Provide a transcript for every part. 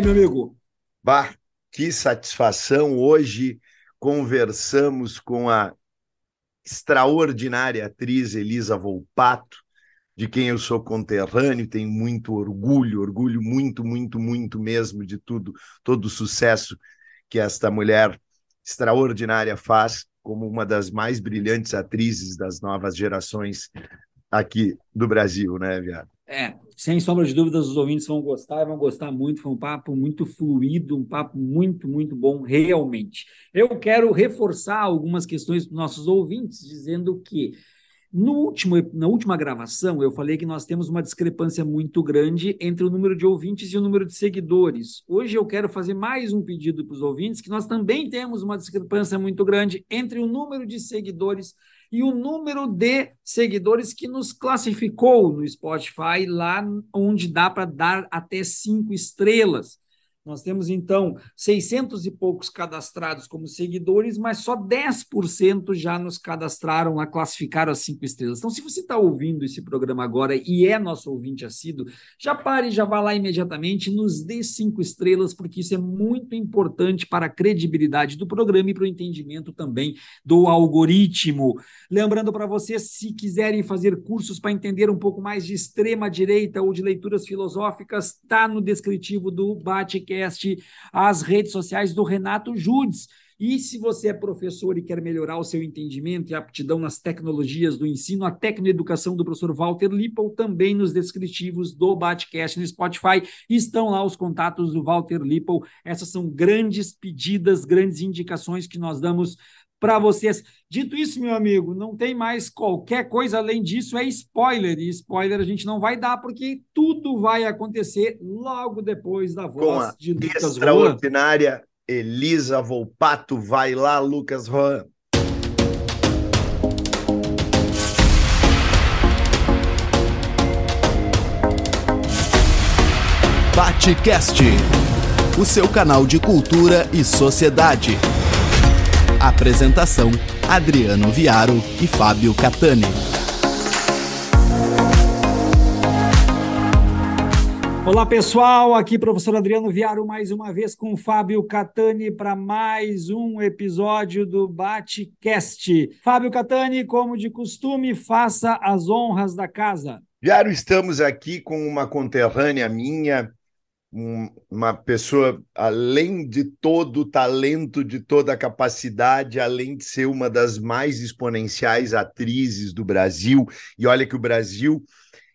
aí, meu amigo? Bah, que satisfação! Hoje conversamos com a extraordinária atriz Elisa Volpato, de quem eu sou conterrâneo, tenho muito orgulho, orgulho muito, muito, muito mesmo de tudo, todo o sucesso que esta mulher extraordinária faz como uma das mais brilhantes atrizes das novas gerações aqui do Brasil, né, Viado? É, sem sombra de dúvidas, os ouvintes vão gostar, vão gostar muito. Foi um papo muito fluido, um papo muito, muito bom, realmente. Eu quero reforçar algumas questões para os nossos ouvintes, dizendo que no último, na última gravação, eu falei que nós temos uma discrepância muito grande entre o número de ouvintes e o número de seguidores. Hoje eu quero fazer mais um pedido para os ouvintes, que nós também temos uma discrepância muito grande entre o número de seguidores o número de seguidores que nos classificou no Spotify, lá onde dá para dar até cinco estrelas. Nós temos, então, 600 e poucos cadastrados como seguidores, mas só 10% já nos cadastraram, a classificaram as cinco estrelas. Então, se você está ouvindo esse programa agora e é nosso ouvinte assíduo, já pare, já vá lá imediatamente, nos dê cinco estrelas, porque isso é muito importante para a credibilidade do programa e para o entendimento também do algoritmo. Lembrando para vocês, se quiserem fazer cursos para entender um pouco mais de extrema-direita ou de leituras filosóficas, está no descritivo do Bate podcast, as redes sociais do Renato Judes. E se você é professor e quer melhorar o seu entendimento e aptidão nas tecnologias do ensino, a tecnoeducação do professor Walter Lippel, também nos descritivos do Batcast no Spotify, estão lá os contatos do Walter Lippel. Essas são grandes pedidas, grandes indicações que nós damos para vocês. Dito isso, meu amigo, não tem mais qualquer coisa além disso, é spoiler. E spoiler a gente não vai dar, porque tudo vai acontecer logo depois da voz de Lucas extraordinária Rohan. Elisa Volpato. Vai lá, Lucas Rohan. Batecast, o seu canal de cultura e sociedade. Apresentação: Adriano Viaro e Fábio Catani. Olá pessoal, aqui professor Adriano Viaro mais uma vez com Fábio Catani para mais um episódio do Batecast. Fábio Catani, como de costume, faça as honras da casa. Viaro, estamos aqui com uma conterrânea minha, uma pessoa, além de todo o talento, de toda a capacidade, além de ser uma das mais exponenciais atrizes do Brasil, e olha que o Brasil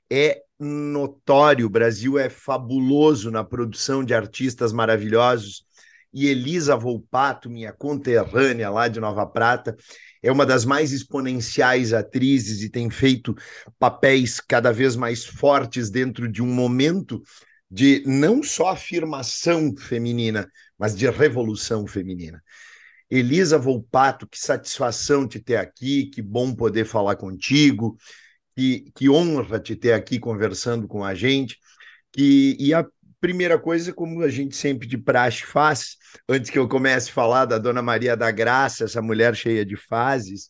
é notório, o Brasil é fabuloso na produção de artistas maravilhosos, e Elisa Volpato, minha conterrânea lá de Nova Prata, é uma das mais exponenciais atrizes e tem feito papéis cada vez mais fortes dentro de um momento de não só afirmação feminina, mas de revolução feminina. Elisa Volpato, que satisfação te ter aqui, que bom poder falar contigo, que, que honra te ter aqui conversando com a gente. Que, e a primeira coisa, como a gente sempre de praxe faz, antes que eu comece a falar da Dona Maria da Graça, essa mulher cheia de fases,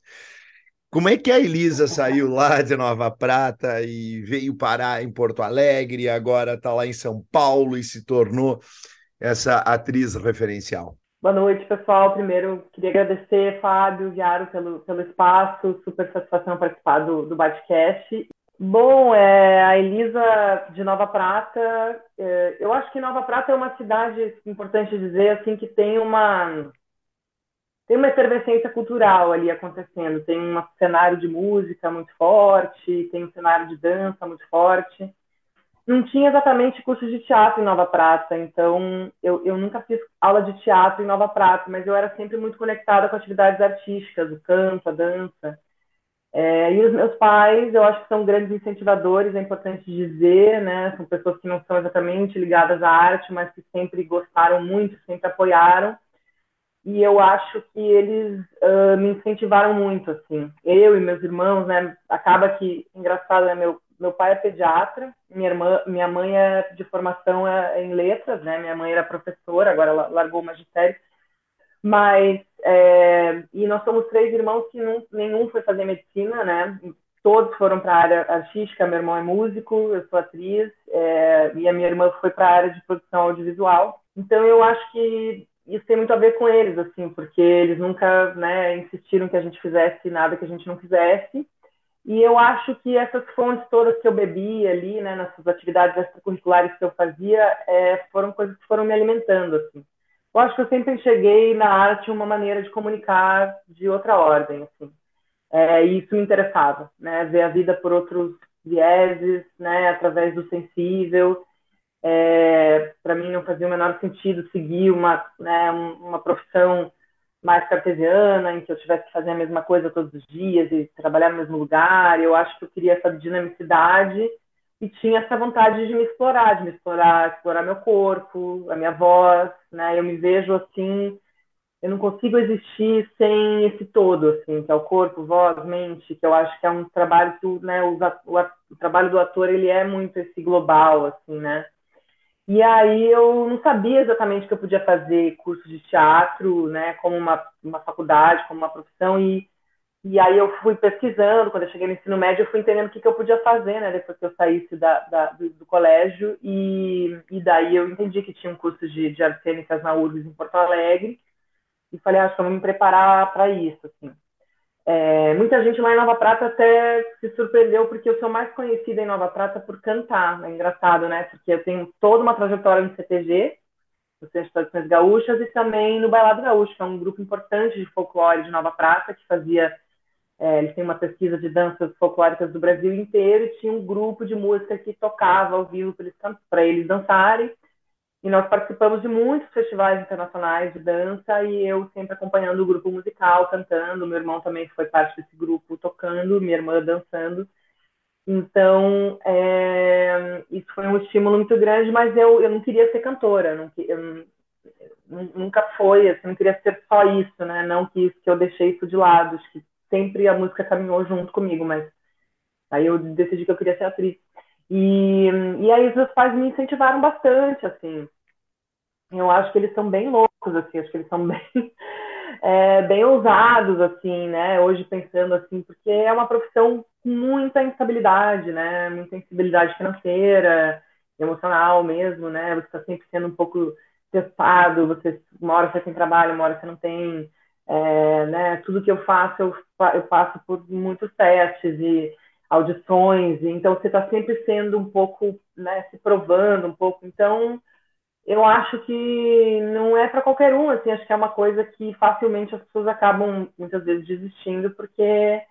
como é que a Elisa saiu lá de Nova Prata e veio parar em Porto Alegre, e agora está lá em São Paulo e se tornou essa atriz referencial? Boa noite, pessoal. Primeiro, queria agradecer, Fábio, Viaro, pelo, pelo espaço. Super satisfação participar do, do Batcast. Bom, é, a Elisa de Nova Prata, é, eu acho que Nova Prata é uma cidade, importante dizer, assim, que tem uma tem uma efervescência cultural ali acontecendo. Tem um cenário de música muito forte, tem um cenário de dança muito forte. Não tinha exatamente curso de teatro em Nova Prata, então eu, eu nunca fiz aula de teatro em Nova Prata, mas eu era sempre muito conectada com atividades artísticas, o canto, a dança. É, e os meus pais, eu acho que são grandes incentivadores, é importante dizer, né? São pessoas que não são exatamente ligadas à arte, mas que sempre gostaram muito, sempre apoiaram e eu acho que eles uh, me incentivaram muito, assim. Eu e meus irmãos, né? Acaba que, engraçado, né? Meu, meu pai é pediatra, minha irmã, minha mãe é de formação é, em letras, né? Minha mãe era professora, agora ela largou o magistério. Mas, é, e nós somos três irmãos que não, nenhum foi fazer medicina, né? Todos foram para a área artística, meu irmão é músico, eu sou atriz, é, e a minha irmã foi para a área de produção audiovisual Então eu acho que isso tem muito a ver com eles, assim, porque eles nunca, né, insistiram que a gente fizesse nada que a gente não fizesse. E eu acho que essas fontes todas que eu bebi ali, né, nessas atividades extracurriculares que eu fazia, é, foram coisas que foram me alimentando, assim. Eu acho que eu sempre enxerguei na arte uma maneira de comunicar de outra ordem, assim. É, e isso me interessava, né, ver a vida por outros vieses, né, através do sensível. É, Para mim não fazia o menor sentido seguir uma, né, uma profissão mais cartesiana, em que eu tivesse que fazer a mesma coisa todos os dias e trabalhar no mesmo lugar. Eu acho que eu queria essa dinamicidade e tinha essa vontade de me explorar, de me explorar, explorar meu corpo, a minha voz, né? Eu me vejo assim, eu não consigo existir sem esse todo, assim, que é o corpo, voz, mente, que eu acho que é um trabalho que, né, o, o, o trabalho do ator ele é muito esse global, assim, né? E aí eu não sabia exatamente que eu podia fazer curso de teatro, né, como uma, uma faculdade, como uma profissão, e, e aí eu fui pesquisando, quando eu cheguei no ensino médio, eu fui entendendo o que, que eu podia fazer, né, depois que eu saísse da, da do, do, colégio, e, e daí eu entendi que tinha um curso de, de artes cênicas na URGS em Porto Alegre, e falei, acho que eu vou me preparar para isso, assim. É, muita gente lá em Nova Prata até se surpreendeu porque eu sou mais conhecida em Nova Prata por cantar. É engraçado, né? Porque eu tenho toda uma trajetória no CTG, no Centro de Tradições Gaúchas, e também no Bailado Gaúcho, que é um grupo importante de folclore de Nova Prata, que fazia. É, eles têm uma pesquisa de danças folclóricas do Brasil inteiro e tinha um grupo de música que tocava ao vivo para eles dançarem. E nós participamos de muitos festivais internacionais de dança e eu sempre acompanhando o grupo musical, cantando. Meu irmão também foi parte desse grupo tocando, minha irmã dançando. Então, é, isso foi um estímulo muito grande, mas eu, eu não queria ser cantora, não, eu, nunca foi, assim, não queria ser só isso, né? Não que, que eu deixei isso de lado, acho que sempre a música caminhou junto comigo, mas aí eu decidi que eu queria ser atriz. E, e aí os meus pais me incentivaram bastante, assim, eu acho que eles são bem loucos, assim, acho que eles são bem, é, bem ousados, assim, né? Hoje pensando assim, porque é uma profissão com muita instabilidade, né? Muita instabilidade financeira, emocional mesmo, né? Você está sempre sendo um pouco testado, você, uma hora você tem trabalho, uma hora você não tem, é, né? Tudo que eu faço, eu, eu passo por muitos testes e audições, e então você está sempre sendo um pouco, né? Se provando um pouco, então eu acho que não é para qualquer um, assim, acho que é uma coisa que facilmente as pessoas acabam muitas vezes desistindo porque é,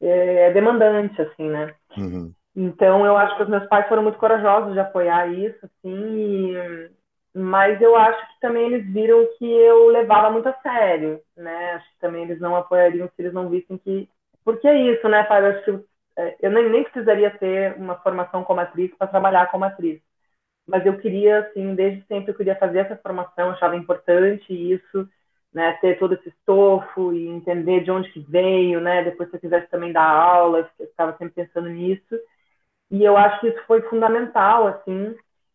é demandante, assim, né? Uhum. Então eu acho que os meus pais foram muito corajosos de apoiar isso, assim, e... mas eu acho que também eles viram que eu levava muito a sério, né? Acho que também eles não apoiariam se eles não vissem que porque é isso, né, pai? Eu acho que eu nem, nem precisaria ter uma formação como atriz para trabalhar como atriz. Mas eu queria, assim, desde sempre eu queria fazer essa formação, achava importante isso, né, ter todo esse estofo e entender de onde que veio, né, depois se eu quisesse também dar aula, eu estava sempre pensando nisso, e eu acho que isso foi fundamental, assim,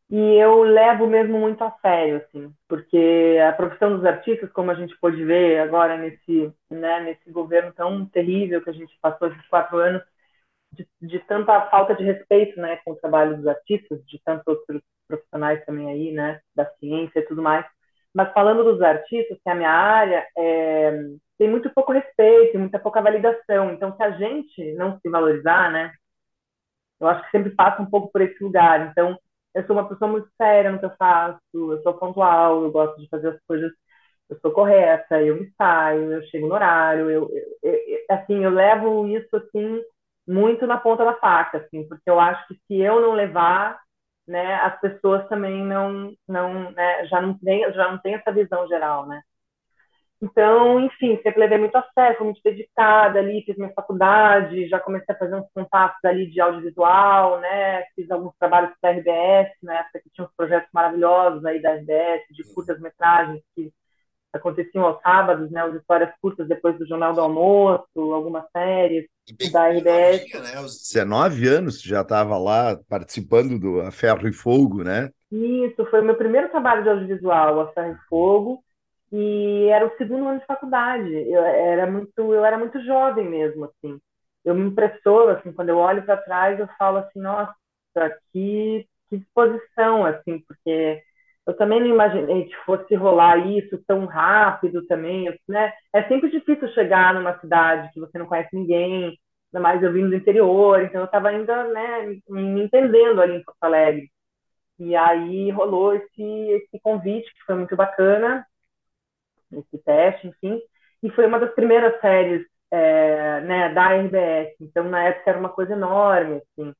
e eu levo mesmo muito a sério, assim, porque a profissão dos artistas, como a gente pôde ver agora nesse, né, nesse governo tão terrível que a gente passou esses quatro anos, de, de, tanta falta de respeito, né, com o trabalho dos artistas, de tantos outros profissionais também aí, né, da ciência e tudo mais. Mas falando dos artistas, que é a minha área, é, tem muito pouco respeito, muita pouca validação. Então, se a gente não se valorizar, né, eu acho que sempre passa um pouco por esse lugar. Então, eu sou uma pessoa muito séria no que eu faço, eu sou pontual, eu gosto de fazer as coisas, eu sou correta, eu me saio, eu chego no horário, eu, eu, eu assim, eu levo isso assim muito na ponta da faca, assim, porque eu acho que se eu não levar, né, as pessoas também não, não, né, já não tem, já não tem essa visão geral, né. Então, enfim, sempre levei muito a sério, fui muito dedicada ali, fiz minha faculdade, já comecei a fazer uns contatos ali de audiovisual, né, fiz alguns trabalhos para a RBS, na né, época que tinha uns projetos maravilhosos aí da RBS, de curtas-metragens que aconteciam aos sábados, né, as histórias curtas depois do Jornal do Almoço, algumas séries da RBS. né? Aos 19 anos já estava lá participando do A Ferro e Fogo, né? Isso, foi o meu primeiro trabalho de audiovisual, A Ferro e Fogo, e era o segundo ano de faculdade. Eu era muito, eu era muito jovem mesmo, assim. Eu me impressiono, assim, quando eu olho para trás, eu falo assim, nossa, que, que disposição, assim, porque eu também não imaginei que fosse rolar isso tão rápido também, né? É sempre difícil chegar numa cidade que você não conhece ninguém, ainda mais eu vindo do interior, então eu estava ainda, né, me entendendo ali em Porto Alegre. E aí rolou esse, esse convite, que foi muito bacana, esse teste, enfim, e foi uma das primeiras séries é, né, da RBS, então na época era uma coisa enorme, assim,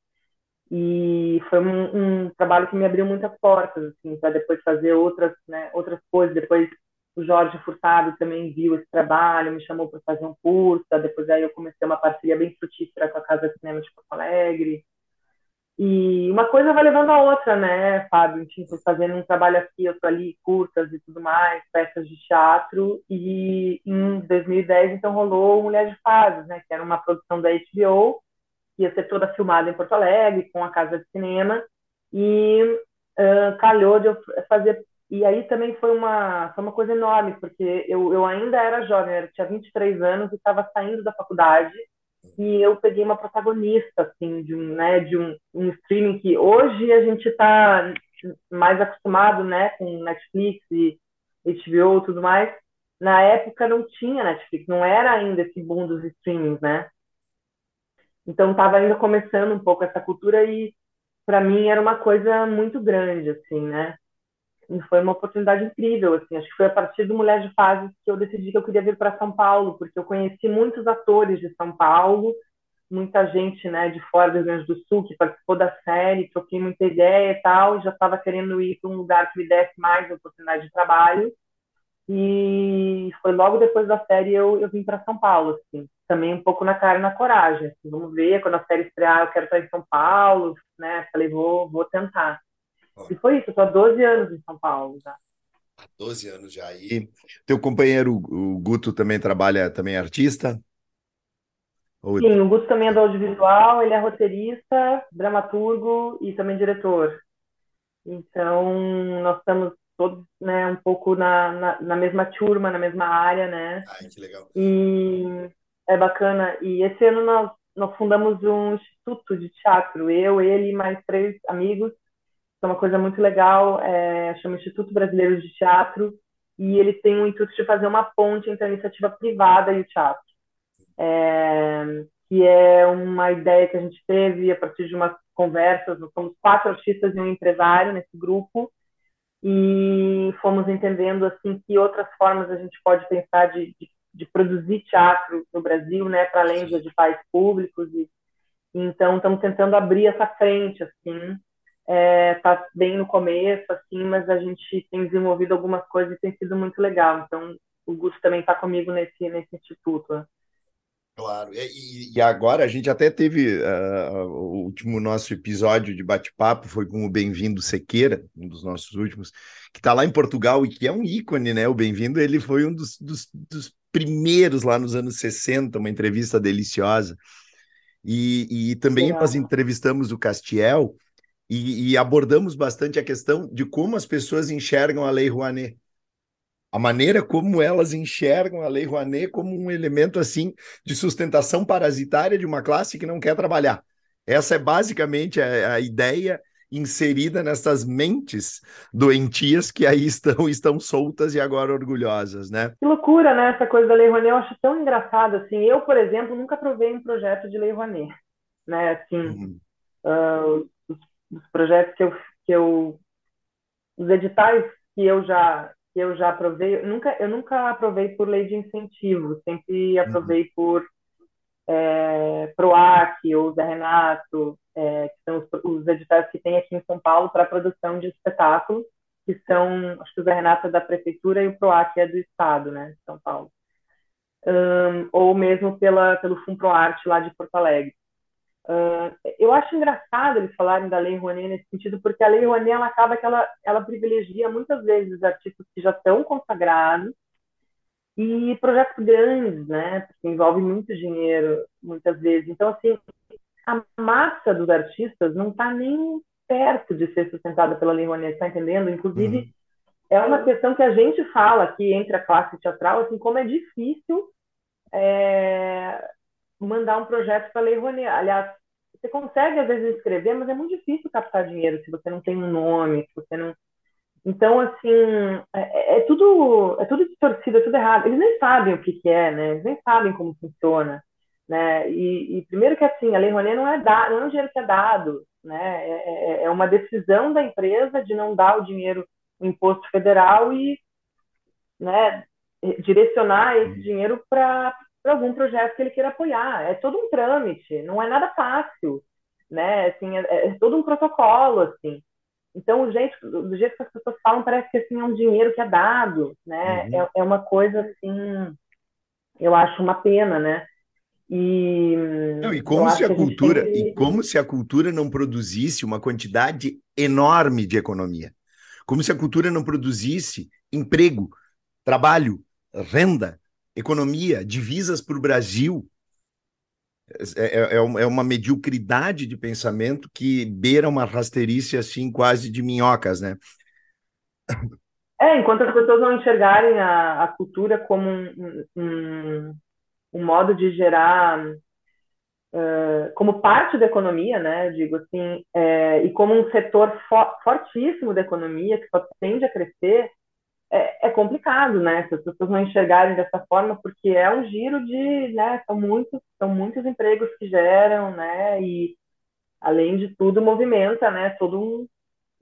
e foi um, um trabalho que me abriu muitas portas, assim, para depois fazer outras, né, outras coisas, depois o Jorge Furtado também viu esse trabalho, me chamou para fazer um curso, depois aí eu comecei uma parceria bem frutífera com a Casa de Cinema de Porto Alegre, e uma coisa vai levando a outra, né, Fábio? Tipo, fazendo um trabalho aqui, outro ali, curtas e tudo mais, peças de teatro. E em 2010, então, rolou Mulher de Fases, né, que era uma produção da HBO, ia ser toda filmada em Porto Alegre, com a Casa de Cinema. E uh, calhou de eu fazer. E aí também foi uma, foi uma coisa enorme, porque eu, eu ainda era jovem, eu tinha 23 anos e estava saindo da faculdade e eu peguei uma protagonista assim de um né de um, um streaming que hoje a gente está mais acostumado né com Netflix e HBO e tudo mais na época não tinha Netflix não era ainda esse boom dos streamings né então estava ainda começando um pouco essa cultura e para mim era uma coisa muito grande assim né e foi uma oportunidade incrível, assim. Acho que foi a partir do Mulher de Fases que eu decidi que eu queria vir para São Paulo, porque eu conheci muitos atores de São Paulo, muita gente, né, de fora do Rio Grande do Sul que participou da série, troquei muita ideia e tal, e já estava querendo ir para um lugar que me desse mais oportunidade de trabalho. E foi logo depois da série eu, eu vim para São Paulo, assim, também um pouco na cara e na coragem. Assim, vamos ver, quando a série estrear, eu quero estar em São Paulo, né? Falei, vou, vou tentar. E foi isso, eu tô há 12 anos em São Paulo já. Há 12 anos já. E teu companheiro, o Guto, também trabalha, também é artista? Ou... Sim, o Guto também é do audiovisual, ele é roteirista, dramaturgo e também diretor. Então, nós estamos todos né, um pouco na, na, na, mesma turma, na mesma área, né? Ai, que legal. E é bacana. E esse ano nós, nós fundamos um instituto de teatro, eu, ele e mais três amigos, é uma coisa muito legal, é, chama Instituto Brasileiro de Teatro, e ele tem o intuito de fazer uma ponte entre a iniciativa privada e o teatro. É, que é uma ideia que a gente teve a partir de umas conversas, nós somos quatro artistas e um empresário nesse grupo, e fomos entendendo assim que outras formas a gente pode pensar de, de, de produzir teatro no Brasil, né, para além de editais públicos, e então estamos tentando abrir essa frente, assim, está é, bem no começo, assim, mas a gente tem desenvolvido algumas coisas e tem sido muito legal. Então, o Gusto também está comigo nesse, nesse instituto. Né? Claro, e, e, agora a gente até teve uh, o último nosso episódio de bate-papo foi com o Bem-vindo Sequeira, um dos nossos últimos, que está lá em Portugal e que é um ícone, né? O Bem-vindo, ele foi um dos, dos, dos, primeiros lá nos anos 60, uma entrevista deliciosa. E, e também nós entrevistamos o Castiel, e, e, abordamos bastante a questão de como as pessoas enxergam a Lei Rouanet. A maneira como elas enxergam a Lei Rouanet como um elemento assim de sustentação parasitária de uma classe que não quer trabalhar. Essa é basicamente a, a ideia inserida nessas mentes doentias que aí estão estão soltas e agora orgulhosas, né? Que loucura, né? Essa coisa da Lei Rouanet, eu acho tão engraçado assim. Eu, por exemplo, nunca aprovei um projeto de Lei Rouanet, né? Assim, uhum. uh, dos projetos que eu, que eu os editais que eu já que eu já aprovei, eu nunca eu nunca aprovei por lei de incentivo, sempre uhum. aprovei uhum. por é, Proac ou Zé Renato, é, que são os, os, editais que tem aqui em São Paulo para produção de espetáculos, que são, acho que o Zé Renato é da prefeitura e o Proac é do estado, né, de São Paulo. Um, ou mesmo pela, pelo Fumproarte lá de Porto Alegre. Uh, eu acho engraçado eles falarem da Lei Rouanet nesse sentido, porque a Lei Rouanet ela acaba que ela, ela privilegia muitas vezes artistas que já estão consagrados e projetos grandes, né? Porque envolve muito dinheiro, muitas vezes. Então, assim, a massa dos artistas não está nem perto de ser sustentada pela Lei Rouanet, está entendendo? Inclusive, uhum. é uma questão que a gente fala aqui entre a classe teatral, assim, como é difícil é, mandar um projeto para a Lei Rouanet. Aliás, você consegue, às vezes, escrever, mas é muito difícil captar dinheiro se você não tem um nome, se você não. Então, assim, é, é, tudo é tudo distorcido, é tudo errado. Eles nem sabem o que, que é, né? Eles nem sabem como funciona, né? E, e primeiro que assim, a Lei Rouanet não é dado, não é um dinheiro que é dado, né? É, é, é uma decisão da empresa de não dar o dinheiro, o imposto federal e, né, direcionar esse dinheiro para algum projeto que ele queira apoiar. É todo um trâmite, não é nada fácil, né? Assim, é, é todo um protocolo, assim. Então, o jeito, do jeito que as pessoas falam, parece que assim, é um dinheiro que é dado, né? Uhum. É, é uma coisa assim, eu acho uma pena, né? E, não, e como se a, a cultura que... e como se a cultura não produzisse uma quantidade enorme de economia, como se a cultura não produzisse emprego, trabalho, renda, economia, divisas para o Brasil, é, é, é, é, uma mediocridade de pensamento que beira uma rasteirice assim quase de minhocas, né? É, enquanto as pessoas não enxergarem a, a cultura como um, um, um, modo de gerar, uh, como parte da economia, né, digo assim, é, e como um setor fo fortíssimo da economia que só tende a crescer, é, é, complicado, né? Se as pessoas não enxergarem dessa forma, porque é um giro de, né? São muitos, são muitos empregos que geram, né? E além de tudo movimenta, né? Todo um,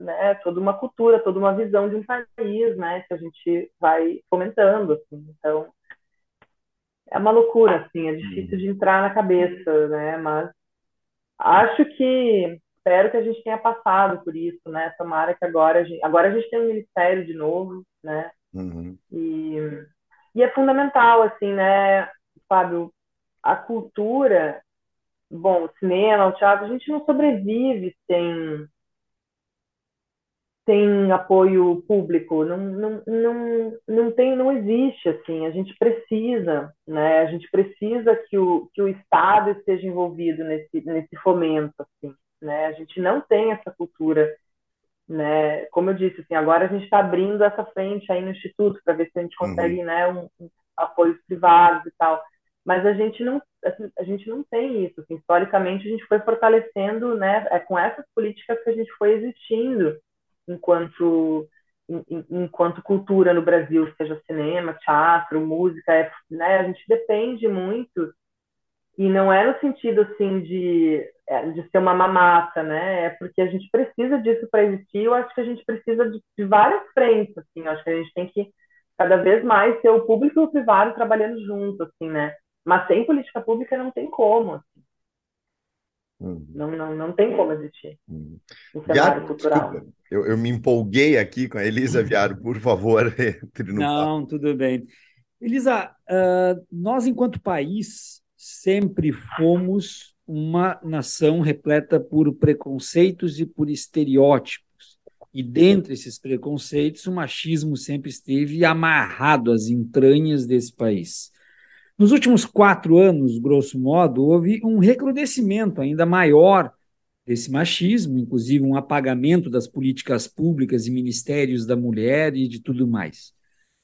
né? Toda uma cultura, toda uma visão de um país, né? Que a gente vai fomentando, assim. Então é uma loucura, assim. É difícil de entrar na cabeça, né? Mas acho que espero que a gente tenha passado por isso, né? Tomara que agora a gente, agora a gente tem um ministério de novo, né? Uhum. E, e é fundamental, assim, né, Fábio, a cultura, bom, o cinema, o teatro, a gente não sobrevive sem sem apoio público, não, não, não, não tem, não existe assim, a gente precisa, né, a gente precisa que o, que o Estado esteja envolvido nesse, nesse fomento, assim, né, a gente não tem essa cultura né? Como eu disse, assim, agora a gente está abrindo essa frente aí no instituto para ver se a gente consegue, uhum. né, um, um apoios privados e tal. Mas a gente não, assim, a gente não tem isso. Assim, historicamente a gente foi fortalecendo, né, é com essas políticas que a gente foi existindo enquanto enquanto cultura no Brasil, seja cinema, teatro, música, é, né, a gente depende muito e não é no sentido assim de, de ser uma mamata, né? É porque a gente precisa disso para existir. Eu acho que a gente precisa de, de, várias frentes, assim. Eu acho que a gente tem que cada vez mais ter o público e o privado trabalhando junto, assim, né? Mas sem política pública não tem como, assim. Uhum. Não, não, não tem como existir uhum. um cenário cultural. Desculpa, eu, eu me empolguei aqui com a Elisa Viaro, por favor, entre no Não, papo. tudo bem. Elisa, uh, nós enquanto país sempre fomos uma nação repleta por preconceitos e por estereótipos. E dentre esses preconceitos, o machismo sempre esteve amarrado às entranhas desse país. Nos últimos quatro anos, grosso modo, houve um recrudescimento ainda maior desse machismo, inclusive um apagamento das políticas públicas e ministérios da mulher e de tudo mais.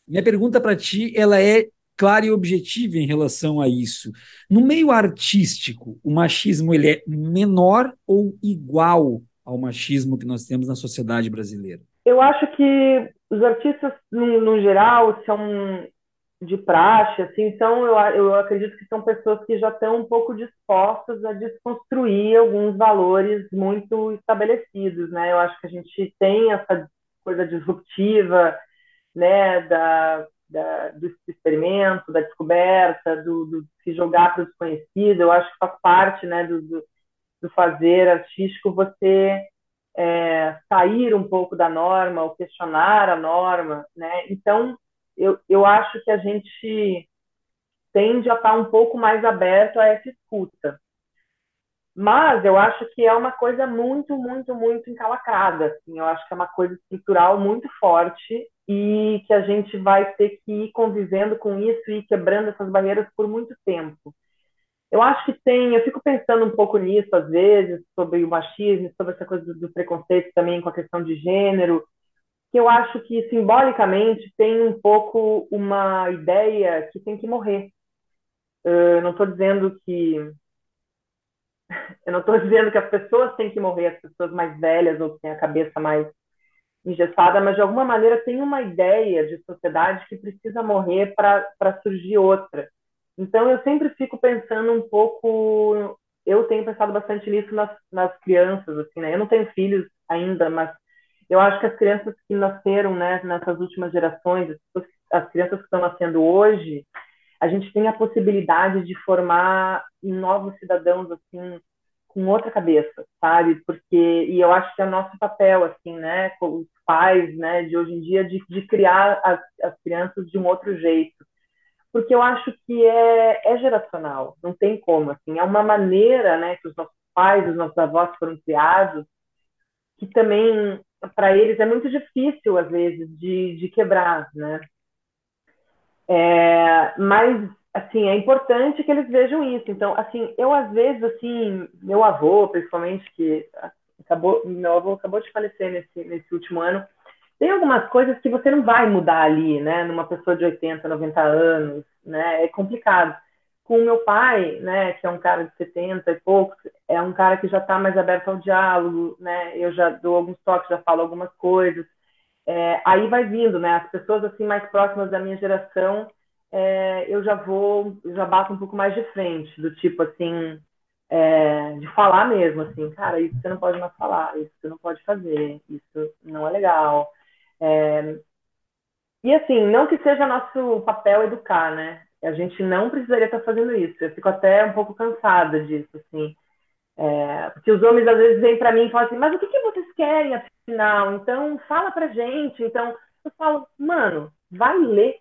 Minha pergunta para ti, ela é clara e objetiva em relação a isso. No meio artístico, o machismo ele é menor ou igual ao machismo que nós temos na sociedade brasileira? Eu acho que os artistas, no, no geral, são de praxe, assim, então eu, eu acredito que são pessoas que já estão um pouco dispostas a desconstruir alguns valores muito estabelecidos, né? Eu acho que a gente tem essa coisa disruptiva, né, da da, do experimento, da descoberta, do, do se jogar para o desconhecido. Eu acho que faz parte né, do, do, do fazer artístico você é, sair um pouco da norma, ou questionar a norma. Né? Então, eu, eu acho que a gente tende a estar um pouco mais aberto a essa escuta. Mas eu acho que é uma coisa muito, muito, muito encalacrada. Assim. Eu acho que é uma coisa estrutural muito forte e que a gente vai ter que ir convivendo com isso e quebrando essas barreiras por muito tempo. Eu acho que tem, eu fico pensando um pouco nisso às vezes, sobre o machismo, sobre essa coisa do, preconceito também com a questão de gênero, que eu acho que simbolicamente tem um pouco uma ideia que tem que morrer. Eu não estou dizendo que eu não estou dizendo que as pessoas têm que morrer, as pessoas mais velhas ou que têm a cabeça mais engessada, mas de alguma maneira tem uma ideia de sociedade que precisa morrer para surgir outra. Então eu sempre fico pensando um pouco, eu tenho pensado bastante nisso nas, nas crianças, assim, né? Eu não tenho filhos ainda, mas eu acho que as crianças que nasceram, né, nessas últimas gerações, as crianças que estão nascendo hoje, a gente tem a possibilidade de formar novos cidadãos assim com outra cabeça, sabe? Porque e eu acho que é nosso papel assim, né, com os pais, né, de hoje em dia de, de criar as, as crianças de um outro jeito, porque eu acho que é, é geracional, não tem como assim, é uma maneira, né, que os nossos pais, os nossos avós foram criados, que também para eles é muito difícil às vezes de, de quebrar, né? É, mas assim, é importante que eles vejam isso. Então, assim, eu às vezes, assim, meu avô, principalmente, que acabou, meu avô acabou de falecer nesse, nesse último ano, tem algumas coisas que você não vai mudar ali, né, numa pessoa de 80, 90 anos, né, é complicado. Com o meu pai, né, que é um cara de 70 e poucos, é um cara que já está mais aberto ao diálogo, né, eu já dou alguns toques, já falo algumas coisas, é, aí vai vindo, né, as pessoas, assim, mais próximas da minha geração, é, eu já vou, já bato um pouco mais de frente, do tipo assim, é, de falar mesmo, assim, cara, isso você não pode mais falar, isso você não pode fazer, isso não é legal. É, e assim, não que seja nosso papel educar, né? A gente não precisaria estar fazendo isso. Eu fico até um pouco cansada disso, assim. É, porque os homens às vezes vêm para mim e falam assim, mas o que, que vocês querem afinal? Então fala pra gente. Então eu falo, mano, vai ler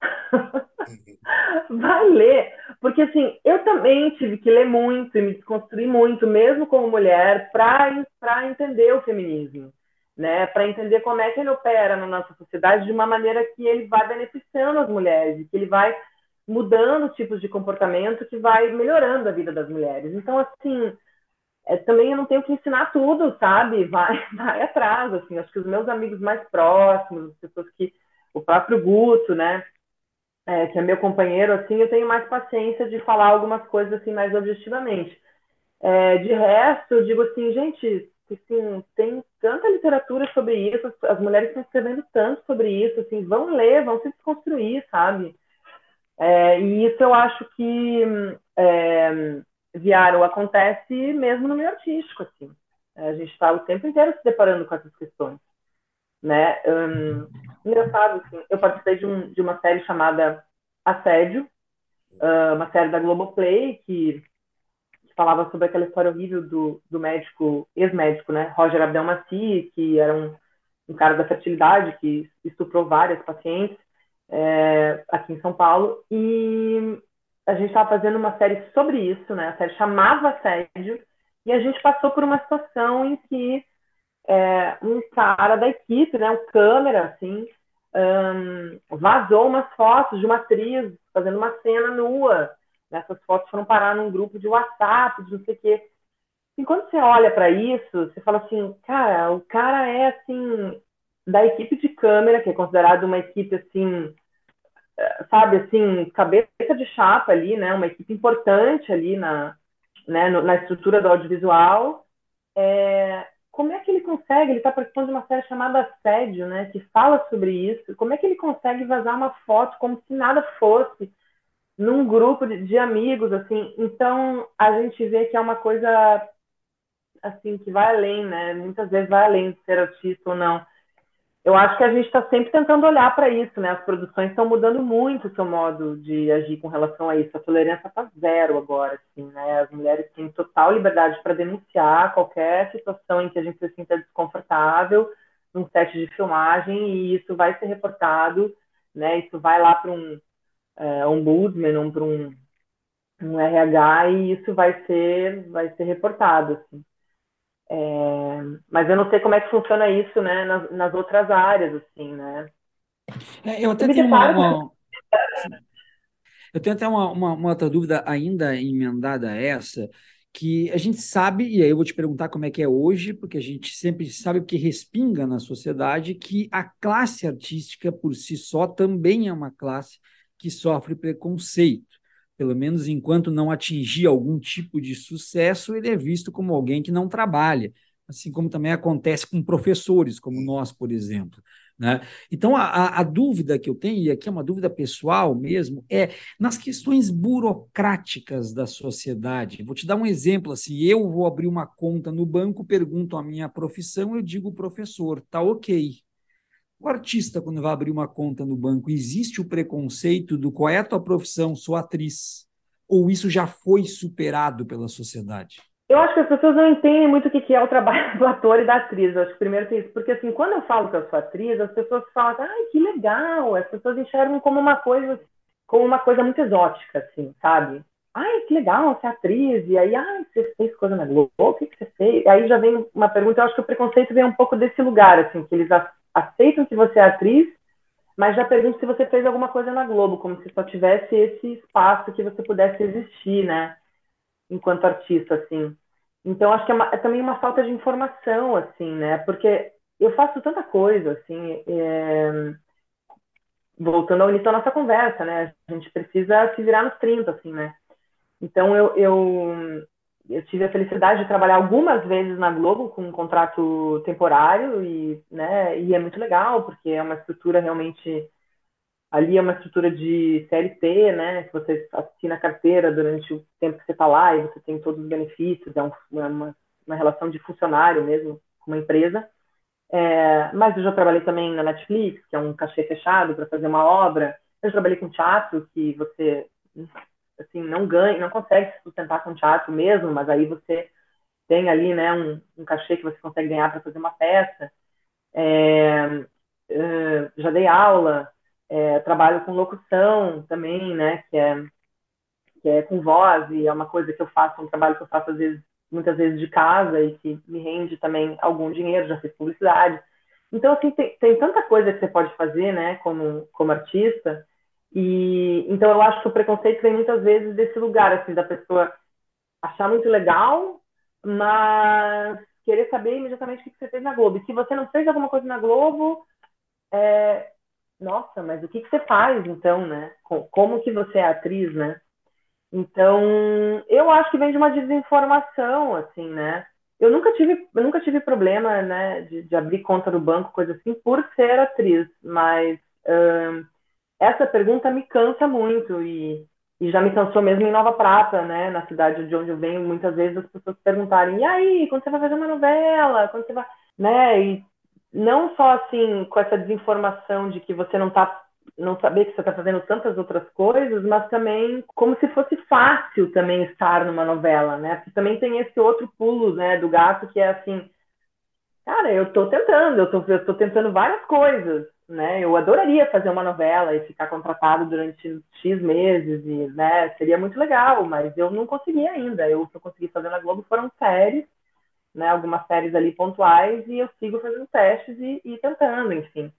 Vai ler. Porque, assim, eu também tive que ler muito e me desconstruir muito, mesmo como mulher, para entender o feminismo. Né, para entender como é que ele opera na nossa sociedade de uma maneira que ele vai beneficiando as mulheres, que ele vai mudando tipos de comportamento que vai melhorando a vida das mulheres. Então, assim, é, também eu não tenho que ensinar tudo, sabe? Vai, vai atrás, assim. Acho que os meus amigos mais próximos, as pessoas que o próprio Guto, né? É, que é meu companheiro, assim, eu tenho mais paciência de falar algumas coisas assim mais objetivamente. É, de resto, eu digo assim, gente, assim, tem tanta literatura sobre isso, as mulheres estão escrevendo tanto sobre isso, assim, vão ler, vão se desconstruir, sabe? É, e isso eu acho que é, Viaro acontece mesmo no meio artístico, assim. A gente está o tempo inteiro se deparando com essas questões né? Um, engraçado, assim, eu participei de, um, de uma série chamada Assédio, uma série da Globoplay que, que falava sobre aquela história horrível do, do médico, ex-médico, né? Roger Abdelmaci, que era um, um cara da fertilidade que estuprou várias pacientes é, aqui em São Paulo. E a gente estava fazendo uma série sobre isso, né? A série chamava Assédio, e a gente passou por uma situação em que é, um cara da equipe, né, um câmera, assim, um, vazou umas fotos de uma atriz fazendo uma cena nua. Essas fotos foram parar num grupo de WhatsApp, de não sei o quê. E quando você olha para isso, você fala assim, cara, o cara é assim da equipe de câmera, que é considerado uma equipe assim, sabe, assim, cabeça de chapa ali, né, uma equipe importante ali na, né, na estrutura do audiovisual. É, como é que ele consegue? Ele está participando de uma série chamada Assédio, né? Que fala sobre isso. Como é que ele consegue vazar uma foto como se nada fosse num grupo de, de amigos, assim? Então a gente vê que é uma coisa assim que vai além, né? Muitas vezes vai além de ser artista ou não eu acho que a gente está sempre tentando olhar para isso, né? As produções estão mudando muito o seu modo de agir com relação a isso. A tolerância está zero agora, assim, né? As mulheres têm total liberdade para denunciar qualquer situação em que a gente se sinta desconfortável num set de filmagem e isso vai ser reportado, né? Isso vai lá para um é, ombudsman, um, para um, um RH e isso vai ser vai ser reportado, assim. É, mas eu não sei como é que funciona isso, né, nas, nas outras áreas, assim, né? É, eu até tenho uma, uma, eu tenho até uma, uma, uma, outra dúvida ainda emendada a essa, que a gente sabe, e aí eu vou te perguntar como é que é hoje, porque a gente sempre sabe que respinga na sociedade que a classe artística por si só também é uma classe que sofre preconceito pelo menos enquanto não atingir algum tipo de sucesso, ele é visto como alguém que não trabalha, assim como também acontece com professores, como nós, por exemplo. Né? Então, a, a, dúvida que eu tenho, e aqui é uma dúvida pessoal mesmo, é nas questões burocráticas da sociedade. Vou te dar um exemplo: assim, eu vou abrir uma conta no banco, pergunto a minha profissão, eu digo professor, tá ok. O artista, quando vai abrir uma conta no banco, existe o preconceito do qual é a tua profissão, sou atriz? Ou isso já foi superado pela sociedade? Eu acho que as pessoas não entendem muito o que é o trabalho do ator e da atriz. Eu acho que primeiro tem isso, porque assim, quando eu falo que eu sou atriz, as pessoas falam, ai, que legal. As pessoas enxergam como uma coisa, como uma coisa muito exótica, assim, sabe? Ai, que legal, você é atriz. E aí, ai, você fez coisa na Globo, o que, você fez? Aí já vem uma pergunta, eu acho que o preconceito vem um pouco desse lugar, assim, que eles aceitam que você é atriz, mas já perguntam se você fez alguma coisa na Globo, como se só tivesse esse espaço que você pudesse existir, né? enquanto artista, assim. Então, acho que é, uma, é, também uma falta de informação, assim, né? Porque eu faço tanta coisa, assim, é... voltando ao início da nossa conversa, né? A gente precisa se virar nos 30, assim, né? Então, eu, eu, eu tive a felicidade de trabalhar algumas vezes na Globo com um contrato temporário e, né, e é muito legal, porque é uma estrutura realmente ali é uma estrutura de CLT, né? Que você assina a carteira durante o tempo que você está lá e você tem todos os benefícios, é, um, é uma, uma, relação de funcionário mesmo com uma empresa. É, mas eu já trabalhei também na Netflix, que é um cachê fechado para fazer uma obra. Eu já trabalhei com teatro, que você assim não ganha, não consegue se sustentar com teatro mesmo, mas aí você tem ali, né, um, um cachê que você consegue ganhar para fazer uma peça. É, é já dei aula, é, trabalho com locução também, né? Que é, que é com voz e é uma coisa que eu faço, um trabalho que eu faço às vezes, muitas vezes de casa e que me rende também algum dinheiro, já fiz publicidade. Então, assim, tem, tem tanta coisa que você pode fazer, né, como, como artista, e então eu acho que o preconceito vem muitas vezes desse lugar, assim, da pessoa achar muito legal, mas querer saber imediatamente o que você fez na Globo. E se você não fez alguma coisa na Globo, é, nossa, mas o que, você faz então, né? Como que você é atriz, né? Então, eu acho que vem de uma desinformação, assim, né? Eu nunca tive, eu nunca tive problema, né, de, de abrir conta do banco, coisa assim, por ser atriz, mas hum, essa pergunta me cansa muito e, e já me cansou mesmo em Nova Prata, né, na cidade de onde eu venho, muitas vezes as pessoas perguntarem, e aí, quando você vai fazer uma novela? Quando você vai, né? E não só assim com essa desinformação de que você não está não saber que você está fazendo tantas outras coisas, mas também como se fosse fácil também estar numa novela, né? Porque também tem esse outro pulo, né, do gato que é assim, cara, eu estou tentando, eu estou tentando várias coisas, né? Eu adoraria fazer uma novela e ficar contratado durante X meses e, né, seria muito legal, mas eu não consegui ainda. Eu o que eu consegui fazer na Globo foram séries né, algumas séries ali pontuais e eu sigo fazendo testes e, e tentando, enfim.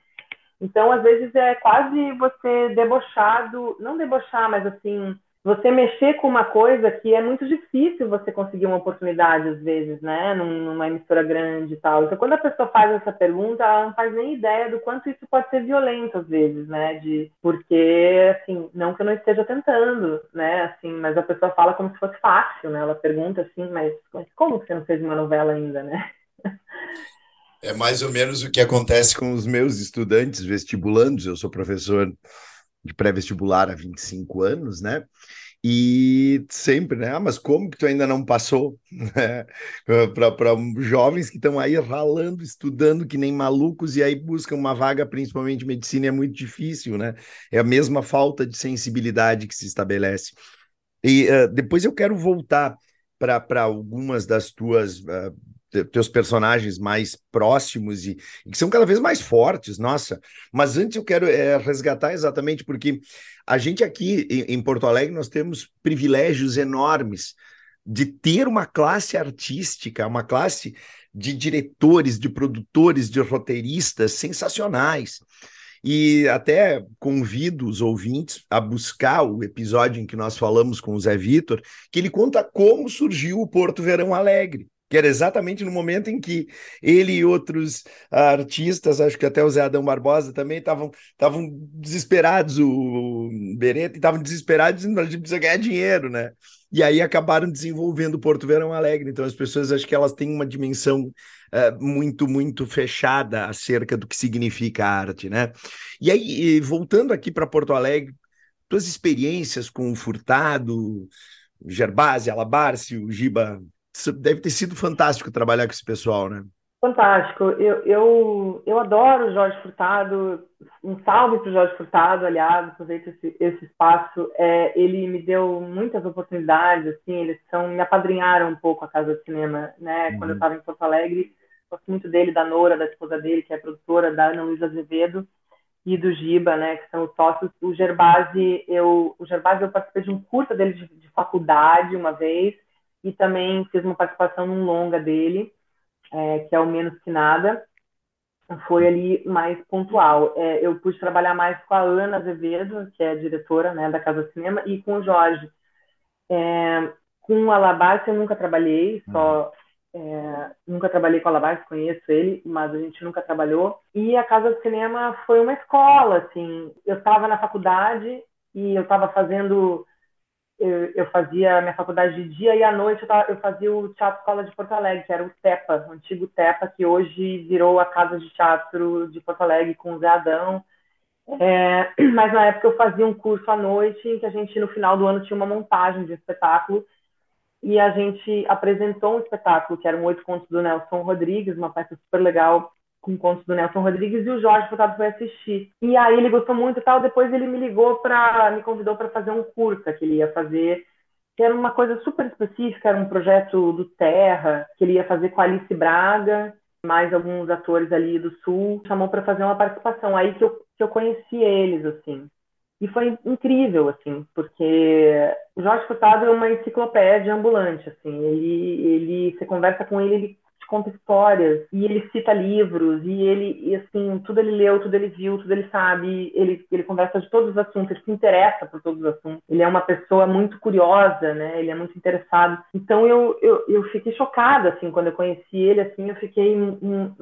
Então, às vezes é quase você debochado, não debochar, mas assim, você mexer com uma coisa que é muito difícil você conseguir uma oportunidade, às vezes, né? Numa emissora grande e tal. Então, quando a pessoa faz essa pergunta, ela não faz nem ideia do quanto isso pode ser violento, às vezes, né? De, porque, assim, não que eu não esteja tentando, né? Assim, mas a pessoa fala como se fosse fácil, né? Ela pergunta assim, mas como você não fez uma novela ainda, né? É mais ou menos o que acontece com os meus estudantes vestibulandos. Eu sou professor de pré-vestibular há 25 anos, né? E sempre, né? Ah, mas como que tu ainda não passou? Para jovens que estão aí ralando, estudando que nem malucos e aí buscam uma vaga, principalmente medicina, é muito difícil, né? É a mesma falta de sensibilidade que se estabelece. E uh, depois eu quero voltar para algumas das tuas uh, teus personagens mais próximos e, e, que são cada vez mais fortes, nossa. Mas antes eu quero é, resgatar exatamente porque a gente aqui em, em Porto Alegre nós temos privilégios enormes de ter uma classe artística, uma classe de diretores, de produtores, de roteiristas sensacionais. E até convido os ouvintes a buscar o episódio em que nós falamos com o Zé Vitor, que ele conta como surgiu o Porto Verão Alegre que era exatamente no momento em que ele e outros artistas, acho que até o Zé Adão Barbosa também estavam desesperados, o Beretta estavam desesperados, a gente precisa ganhar dinheiro, né? E aí acabaram desenvolvendo Porto Verão Alegre. Então as pessoas acho que elas têm uma dimensão uh, muito, muito fechada acerca do que significa arte, né? E aí, voltando aqui para Porto Alegre, tuas experiências com o Furtado, Gerbasi, Alabarce, o Giba deve ter sido fantástico trabalhar com esse pessoal, né? Fantástico. Eu, eu, eu adoro o Jorge Furtado. Um salve para o Jorge Furtado, aliás, aproveito esse, esse espaço. É, ele me deu muitas oportunidades, assim, eles são, me apadrinharam um pouco a Casa de Cinema, né? Uhum. Quando eu estava em Porto Alegre, gosto muito dele, da Nora, da esposa dele, que é produtora, da Ana Luísa Azevedo, e do Giba, né, que são os sócios. O Gerbasi, eu, o Gerbasi, eu participei de um curso dele de, de faculdade uma vez, e também fiz uma participação num longa dele, é, que é o Menos Que Nada, foi ali mais pontual. É, eu pude trabalhar mais com a Ana Azevedo, que é a diretora né, da Casa Cinema, e com o Jorge. É, com o Alabás eu nunca trabalhei, só é, nunca trabalhei com o Alabás, conheço ele, mas a gente nunca trabalhou. E a Casa do Cinema foi uma escola, assim. Eu estava na faculdade e eu estava fazendo eu, fazia minha faculdade de dia e à noite eu, tava, eu, fazia o Teatro Escola de Porto Alegre, que era o TEPA, o antigo TEPA, que hoje virou a Casa de Teatro de Porto Alegre com o Zé Adão. É, mas na época eu fazia um curso à noite em que a gente, no final do ano, tinha uma montagem de espetáculo e a gente apresentou um espetáculo que eram oito contos do Nelson Rodrigues, uma peça super legal com contos do Nelson Rodrigues e o Jorge Furtado foi assistir. E aí ele gostou muito e tal, depois ele me ligou para me convidou para fazer um curso que ele ia fazer, que era uma coisa super específica, era um projeto do Terra, que ele ia fazer com a Alice Braga, mais alguns atores ali do Sul, chamou para fazer uma participação. Aí que eu, que eu conheci eles, assim. E foi incrível, assim, porque o Jorge Furtado é uma enciclopédia ambulante, assim. Ele, ele, você conversa com ele, ele conta histórias e ele cita livros e ele e assim tudo ele leu tudo ele viu tudo ele sabe ele ele conversa de todos os assuntos ele se interessa por todos os assuntos ele é uma pessoa muito curiosa né ele é muito interessado. Então eu eu, eu fiquei chocada assim quando eu conheci ele assim eu fiquei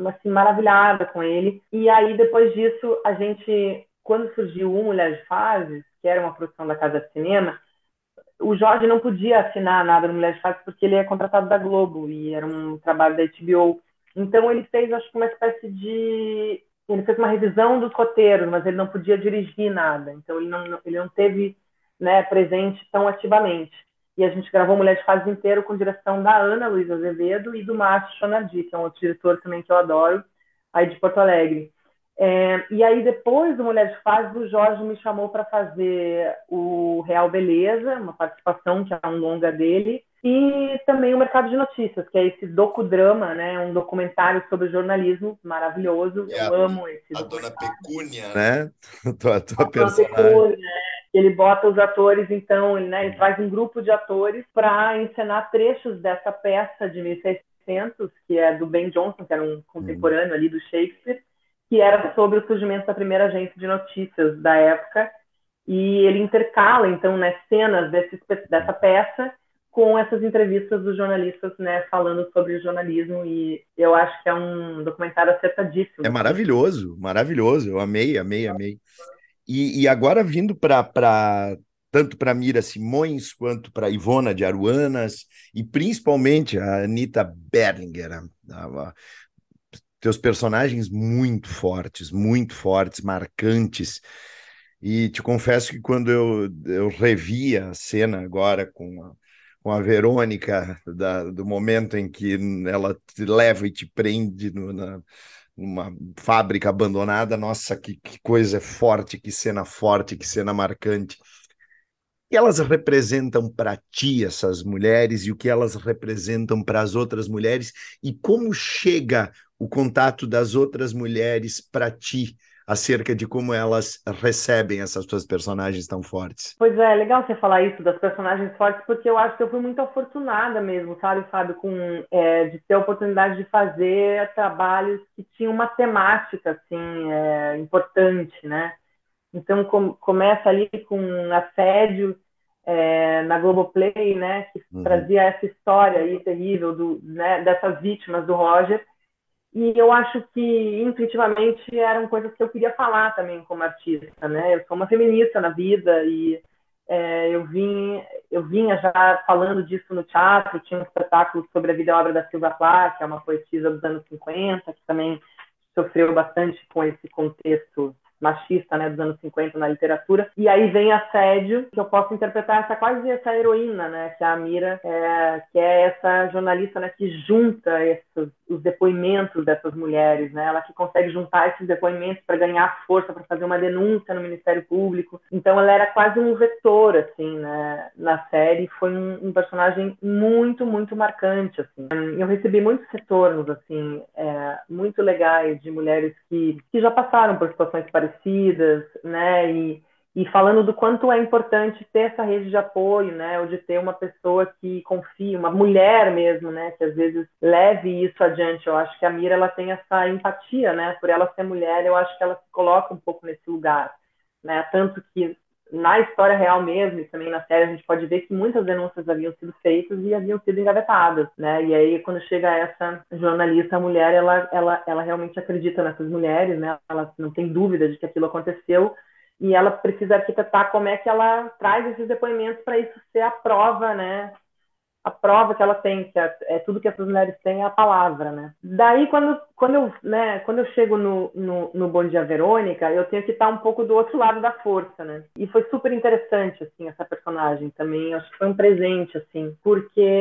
assim maravilhada com ele. E aí depois disso a gente quando surgiu o Mulher de Fases que era uma produção da Casa de Cinema o Jorge não podia assinar nada no Mulher de Fato porque ele é contratado da Globo e era um trabalho da HBO. Então ele fez, acho que uma espécie de ele fez uma revisão dos roteiros, mas ele não podia dirigir nada. Então ele não ele não teve, né, presente tão ativamente. E a gente gravou Mulher de Fases inteiro com direção da Ana Luísa Azevedo e do Márcio Chonadi, que é um outro diretor também que eu adoro, aí de Porto Alegre. É, e aí, depois do Mulher de Fases, o Jorge me chamou para fazer o Real Beleza, uma participação que é um longa dele, e também o Mercado de Notícias, que é esse docudrama, né, um documentário sobre jornalismo maravilhoso. É, Eu amo esse A Dona Pecúnia, né? tua, tua personagem. Pecúnia, ele bota os atores, então, ele, né, ele traz um grupo de atores para encenar trechos dessa peça de 1600, que é do Ben Jonson, que era um contemporâneo ali do Shakespeare, que era sobre o surgimento da primeira agência de notícias da época, e ele intercala, então, né, cenas desse, dessa peça com essas entrevistas dos jornalistas, né, falando sobre o jornalismo, e eu acho que é um documentário acertadíssimo. É maravilhoso, maravilhoso, eu amei, amei, amei. E, e agora vindo para tanto para Mira Simões quanto para Ivona de Aruanas e principalmente a Anitta Berlinger, a, a, teus personagens muito fortes, muito fortes, marcantes. E te confesso que quando eu, eu revi a cena agora com a, com a Verônica, da, do momento em que ela te leva e te prende no, na, numa fábrica abandonada, nossa, que, que coisa forte, que cena forte, que cena marcante. Que elas representam para ti, essas mulheres, e o que elas representam para as outras mulheres, e como chega o contato das outras mulheres para ti acerca de como elas recebem essas tuas personagens tão fortes. Pois é, legal você falar isso das personagens fortes, porque eu acho que eu fui muito afortunada mesmo, sabe, Fábio, com é, de ter a oportunidade de fazer trabalhos que tinham uma temática assim é, importante, né? Então com, começa ali com assédio é, na Globoplay, né, que uhum. trazia essa história aí terrível do, né, dessas vítimas do Roger. E eu acho que intuitivamente eram coisas que eu queria falar também como artista, né? Eu sou uma feminista na vida e é, eu vim eu vinha já falando disso no teatro, tinha um espetáculo sobre a vida e obra da Silvia Plath, que é uma poetisa dos anos 50, que também sofreu bastante com esse contexto machista, né, dos anos 50 na literatura. E aí vem assédio, que eu posso interpretar essa quase essa heroína, né, que é a Mira, é, que é essa jornalista, né, que junta esses, os depoimentos dessas mulheres, né, ela que consegue juntar esses depoimentos para ganhar força para fazer uma denúncia no Ministério Público. Então ela era quase um vetor, assim, né, na série. Foi um, um personagem muito, muito marcante, assim. Eu recebi muitos retornos, assim, é, muito legais de mulheres que, que já passaram por situações parecidas parecidas, né? E, e falando do quanto é importante ter essa rede de apoio, né? Ou de ter uma pessoa que confie, uma mulher mesmo, né? Que às vezes leve isso adiante. Eu acho que a Mira ela tem essa empatia, né? Por ela ser mulher, eu acho que ela se coloca um pouco nesse lugar, né? Tanto que na história real mesmo, e também na série, a gente pode ver que muitas denúncias haviam sido feitas e haviam sido engavetadas, né? E aí, quando chega essa jornalista, mulher, ela, ela, ela realmente acredita nessas mulheres, né? Ela não tem dúvida de que aquilo aconteceu e ela precisa arquitetar como é que ela traz esses depoimentos para isso ser a prova, né? A prova que ela tem, que é, é, tudo que essas mulheres têm é a palavra, né? Daí, quando, quando, eu, né, quando eu chego no, no, no Bom Dia Verônica, eu tenho que estar um pouco do outro lado da força, né? E foi super interessante, assim, essa personagem também. Acho que foi um presente, assim, porque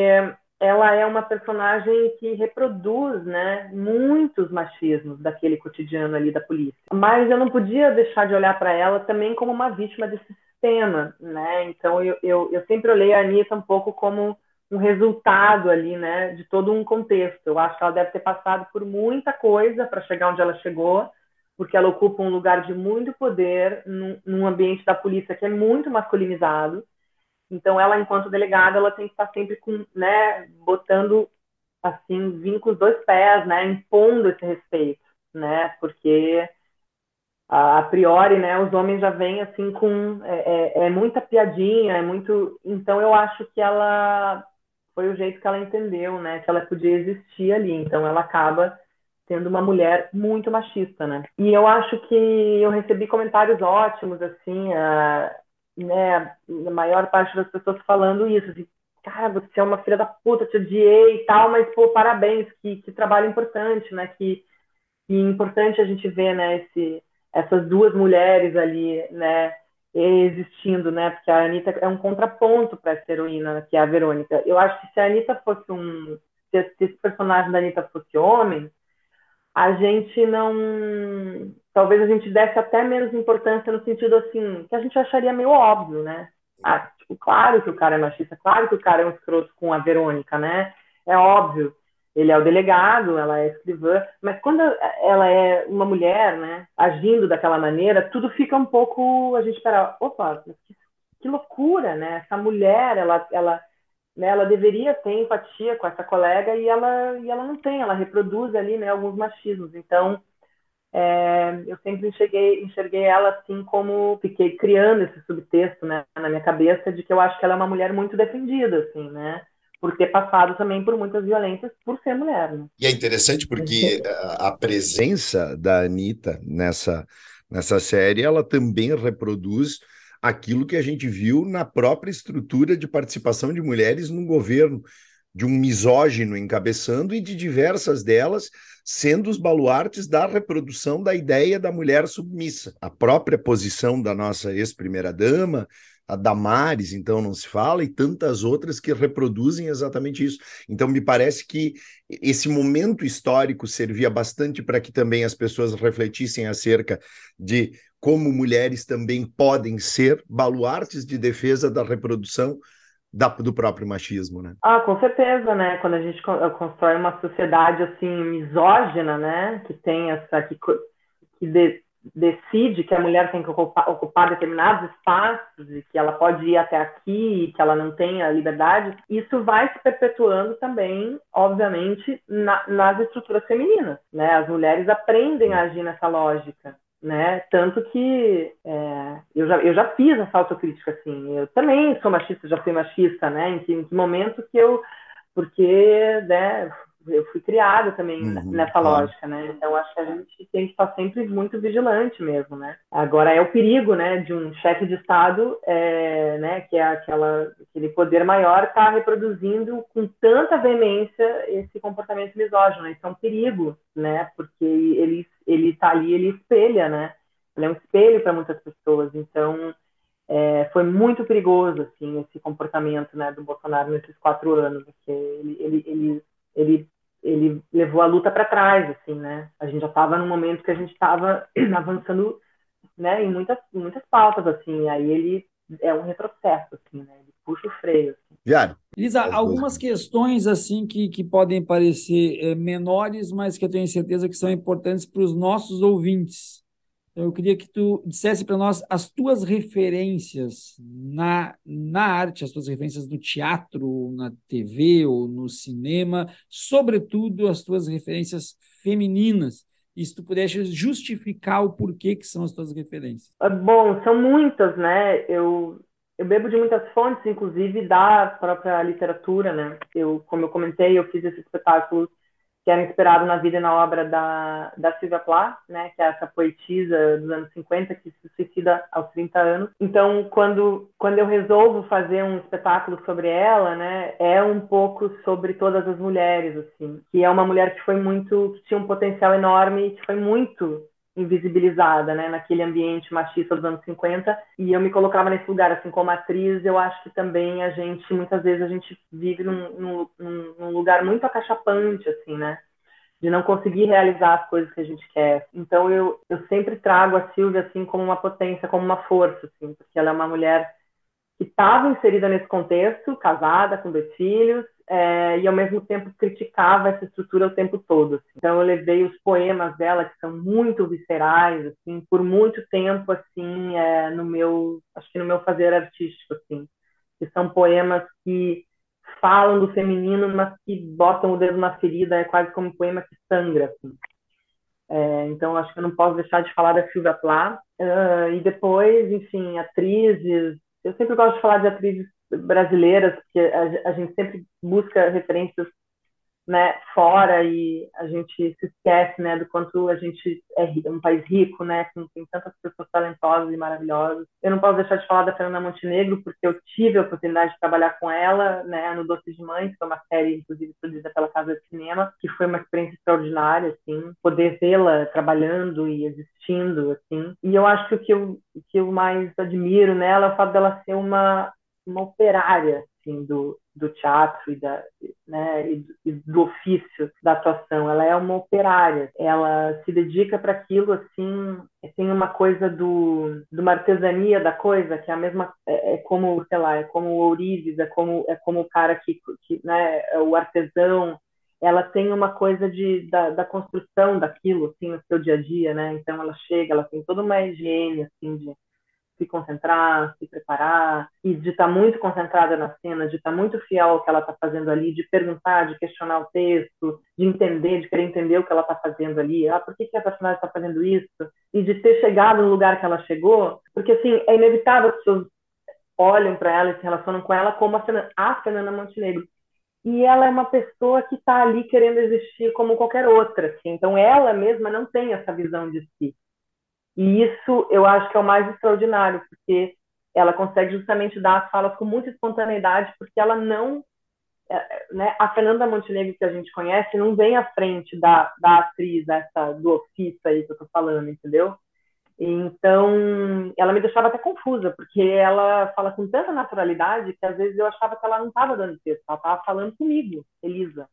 ela é uma personagem que reproduz, né, muitos machismos daquele cotidiano ali da polícia. Mas eu não podia deixar de olhar para ela também como uma vítima desse sistema, né? Então eu, eu, eu sempre olhei a Anitta um pouco como um resultado ali, né, de todo um contexto. Eu acho que ela deve ter passado por muita coisa para chegar onde ela chegou, porque ela ocupa um lugar de muito poder num, num, ambiente da polícia que é muito masculinizado. Então, ela, enquanto delegada, ela tem que estar sempre com, né, botando assim, vindo com os dois pés, né, impondo esse respeito, né, porque a, priori, né, os homens já vêm assim com é, é, é muita piadinha, é muito. Então, eu acho que ela foi o jeito que ela entendeu, né, que ela podia existir ali. Então ela acaba sendo uma mulher muito machista, né? E eu acho que eu recebi comentários ótimos, assim, a, né, a maior parte das pessoas falando isso, assim, cara, você é uma filha da puta, te odiei e tal, mas, pô, parabéns, que, que trabalho importante, né, que, que importante a gente ver, né, esse, essas duas mulheres ali, né, existindo, né? Porque a Anitta é um contraponto para essa heroína, que é a Verônica. Eu acho que se a Anitta fosse um. Se esse personagem da Anitta fosse homem, a gente não. Talvez a gente desse até menos importância no sentido assim, que a gente acharia meio óbvio, né? Ah, tipo, claro que o cara é machista, claro que o cara é um escroto com a Verônica, né? É óbvio ele é o delegado, ela é escrivã, mas quando ela é uma mulher, né, agindo daquela maneira, tudo fica um pouco, a gente espera, opa, que, que loucura, né? Essa mulher, ela, ela, né, ela deveria ter empatia com essa colega e ela, e ela não tem, ela reproduz ali, né, alguns machismos. Então, é, eu sempre enxerguei, enxerguei ela assim como fiquei criando esse subtexto, né, na minha cabeça de que eu acho que ela é uma mulher muito defendida, assim, né? Por ter passado também por muitas violências por ser mulher. Né? E é interessante porque a presença da Anitta nessa, nessa série, ela também reproduz aquilo que a gente viu na própria estrutura de participação de mulheres no governo, de um misógino encabeçando e de diversas delas sendo os baluartes da reprodução da ideia da mulher submissa. A própria posição da nossa ex-primeira-dama, a Damares, então não se fala, e tantas outras que reproduzem exatamente isso. Então, me parece que esse momento histórico servia bastante para que também as pessoas refletissem acerca de como mulheres também podem ser baluartes de defesa da reprodução da, do próprio machismo, né? Ah, com certeza, né? Quando a gente constrói uma sociedade assim misógina, né, que tem essa que, que de, decide que a mulher tem que ocupar, ocupar, determinados espaços e que ela pode ir até aqui e que ela não tem a liberdade, isso vai se perpetuando também, obviamente, na, nas estruturas femininas, né? As mulheres aprendem a agir nessa lógica, né? Tanto que é, eu, já, eu já fiz essa autocrítica, assim. Eu também sou machista, já fui machista, né? Em que, em que momento que eu... Porque, né, eu fui criada também uhum, nessa lógica, né? Então acho que a gente tem que estar sempre muito vigilante mesmo, né? Agora é o perigo, né, de um chefe de estado, é, né, que é aquela aquele poder maior, estar tá reproduzindo com tanta veemência esse comportamento misógino. Isso é um perigo, né? Porque ele ele está ali, ele espelha, né? Ele é um espelho para muitas pessoas. Então é, foi muito perigoso assim esse comportamento né do Bolsonaro nesses quatro anos porque ele, ele, ele ele ele levou a luta para trás, assim, né? A gente já estava num momento que a gente estava avançando, né, em muitas, muitas pautas, assim, aí ele é um retrocesso, assim, né? Ele puxa o freio. Assim. Elisa, algumas questões, assim, que, que podem parecer é, menores, mas que eu tenho certeza que são importantes para os nossos ouvintes. Então, eu queria que tu dissesse para nós as tuas referências na, na arte, as tuas referências no teatro, na TV ou no cinema, sobretudo as tuas referências femininas. E se tu pudesse justificar o porquê que são as tuas referências. Ah, bom, são muitas, né? Eu, eu bebo de muitas fontes, inclusive da própria literatura, né? Eu, como eu comentei, eu fiz esse espetáculo que era inspirado na vida e na obra da, da Sylvia Plath, né, que é essa poetisa dos anos 50 que se suicida aos 30 anos. Então, quando, quando eu resolvo fazer um espetáculo sobre ela, né, é um pouco sobre todas as mulheres, assim, que é uma mulher que foi muito, que tinha um potencial enorme, que foi muito invisibilizada, né, naquele ambiente machista dos anos 50, e eu me colocava nesse lugar, assim, como atriz, eu acho que também a gente, muitas vezes, a gente vive num, num, num lugar muito acachapante, assim, né, de não conseguir realizar as coisas que a gente quer. Então, eu, eu sempre trago a Silvia, assim, como uma potência, como uma força, assim, porque ela é uma mulher que estava inserida nesse contexto, casada, com dois filhos, é, e ao mesmo tempo criticava essa estrutura o tempo todo. Assim. Então eu levei os poemas dela que são muito viscerais, assim, por muito tempo assim, é, no meu, acho que no meu fazer artístico, assim, que são poemas que falam do feminino, mas que botam o dedo na ferida, é quase como um poema que sangra, assim. É, então acho que eu não posso deixar de falar da Silvia Plath uh, e depois, enfim, atrizes. Eu sempre gosto de falar de atrizes brasileiras, porque a, a gente sempre busca referências né, fora e a gente se esquece, né, do quanto a gente é um país rico, né, com, tem tantas pessoas talentosas e maravilhosas. Eu não posso deixar de falar da Fernanda Montenegro, porque eu tive a oportunidade de trabalhar com ela, né, no Doce de Mães, que é uma série, inclusive, produzida pela Casa de Cinema, que foi uma experiência extraordinária, assim, poder vê-la trabalhando e existindo, assim. E eu acho que o que eu, o que eu mais admiro nela é o fato dela ser uma uma operária assim, do, do teatro e, da, né, e, e do ofício da atuação. Ela é uma operária. Ela se dedica para aquilo assim. Tem uma coisa do, de uma artesania da coisa que é a mesma. É, é, como sei lá, é como o ourives, é como é como o cara que, que né, é o artesão. Ela tem uma coisa de, da, da construção daquilo assim no seu dia a dia, né? Então ela chega, ela tem toda uma higiene assim de se concentrar, se preparar, e de estar muito concentrada na cena, de estar muito fiel ao que ela está fazendo ali, de perguntar, de questionar o texto, de entender, de querer entender o que ela está fazendo ali, ah, por que, que a personagem está fazendo isso, e de ter chegado no lugar que ela chegou, porque assim, é inevitável que as pessoas olham para ela e se relacionam com ela como a Fernanda, a Fernanda Montenegro. E ela é uma pessoa que está ali querendo existir como qualquer outra. Assim. Então, ela mesma não tem essa visão de si. E isso eu acho que é o mais extraordinário, porque ela consegue justamente dar as falas com muita espontaneidade, porque ela não. É, né, a Fernanda Montenegro que a gente conhece não vem à frente da, da atriz, dessa, do ofício aí que eu tô falando, entendeu? Então, ela me deixava até confusa, porque ela fala com tanta naturalidade que às vezes eu achava que ela não estava dando texto, ela estava falando comigo, Elisa